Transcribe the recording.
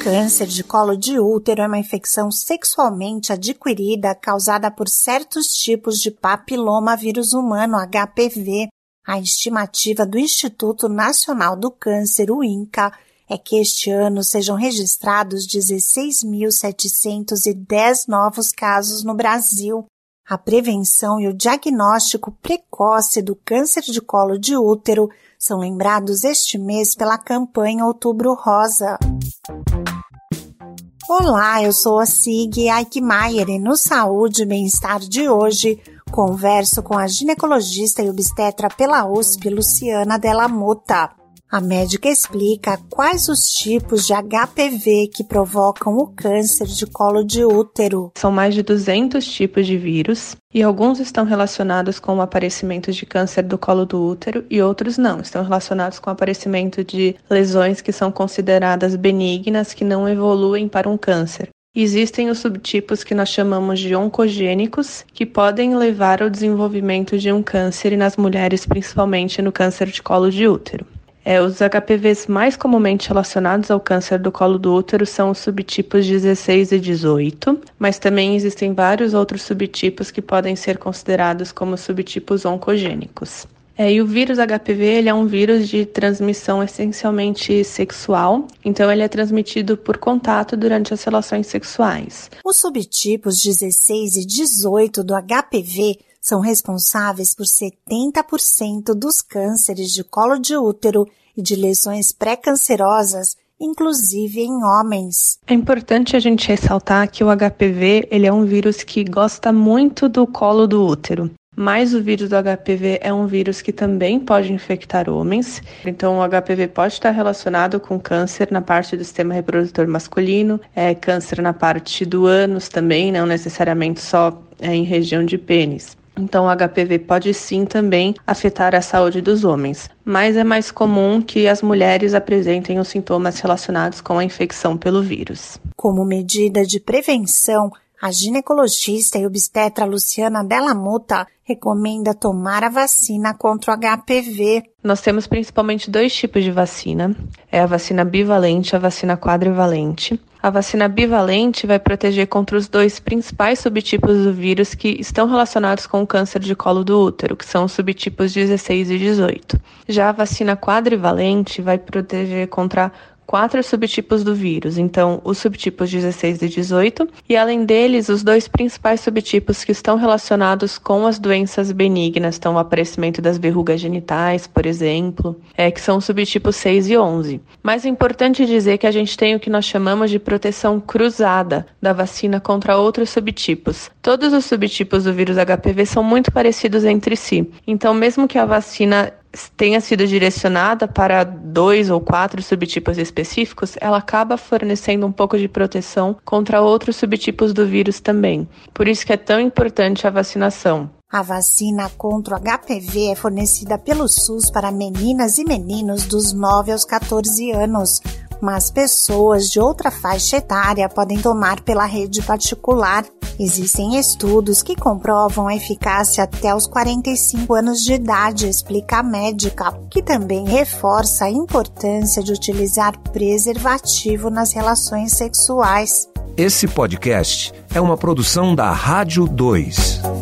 câncer de colo de útero é uma infecção sexualmente adquirida causada por certos tipos de papiloma vírus humano HPV. A estimativa do Instituto Nacional do Câncer, o INCA, é que este ano sejam registrados 16.710 novos casos no Brasil. A prevenção e o diagnóstico precoce do câncer de colo de útero são lembrados este mês pela campanha Outubro Rosa. Olá, eu sou a Sig Eichmeier e no Saúde e Bem-Estar de hoje converso com a ginecologista e obstetra pela USP, Luciana Della Mota. A médica explica quais os tipos de HPV que provocam o câncer de colo de útero. São mais de 200 tipos de vírus e alguns estão relacionados com o aparecimento de câncer do colo do útero e outros não, estão relacionados com o aparecimento de lesões que são consideradas benignas que não evoluem para um câncer. Existem os subtipos que nós chamamos de oncogênicos, que podem levar ao desenvolvimento de um câncer e nas mulheres, principalmente no câncer de colo de útero. É, os HPVs mais comumente relacionados ao câncer do colo do útero são os subtipos 16 e 18, mas também existem vários outros subtipos que podem ser considerados como subtipos oncogênicos. É, e o vírus HPV ele é um vírus de transmissão essencialmente sexual, então ele é transmitido por contato durante as relações sexuais. Os subtipos 16 e 18 do HPV são responsáveis por 70% dos cânceres de colo de útero e de lesões pré-cancerosas, inclusive em homens. É importante a gente ressaltar que o HPV ele é um vírus que gosta muito do colo do útero. Mas o vírus do HPV é um vírus que também pode infectar homens. Então, o HPV pode estar relacionado com câncer na parte do sistema reprodutor masculino, é, câncer na parte do ânus também, não necessariamente só é, em região de pênis. Então, o HPV pode sim também afetar a saúde dos homens, mas é mais comum que as mulheres apresentem os sintomas relacionados com a infecção pelo vírus. Como medida de prevenção, a ginecologista e obstetra Luciana Della Muta recomenda tomar a vacina contra o HPV. Nós temos principalmente dois tipos de vacina: é a vacina bivalente e a vacina quadrivalente. A vacina bivalente vai proteger contra os dois principais subtipos do vírus que estão relacionados com o câncer de colo do útero, que são os subtipos 16 e 18. Já a vacina quadrivalente vai proteger contra quatro subtipos do vírus, então os subtipos 16 e 18, e além deles, os dois principais subtipos que estão relacionados com as doenças benignas, então o aparecimento das verrugas genitais, por exemplo, é, que são os subtipos 6 e 11. Mas é importante dizer que a gente tem o que nós chamamos de proteção cruzada da vacina contra outros subtipos. Todos os subtipos do vírus HPV são muito parecidos entre si, então mesmo que a vacina tenha sido direcionada para dois ou quatro subtipos específicos, ela acaba fornecendo um pouco de proteção contra outros subtipos do vírus também. Por isso que é tão importante a vacinação. A vacina contra o HPV é fornecida pelo SUS para meninas e meninos dos 9 aos 14 anos, mas pessoas de outra faixa etária podem tomar pela rede particular. Existem estudos que comprovam a eficácia até os 45 anos de idade, explica a médica, que também reforça a importância de utilizar preservativo nas relações sexuais. Esse podcast é uma produção da Rádio 2.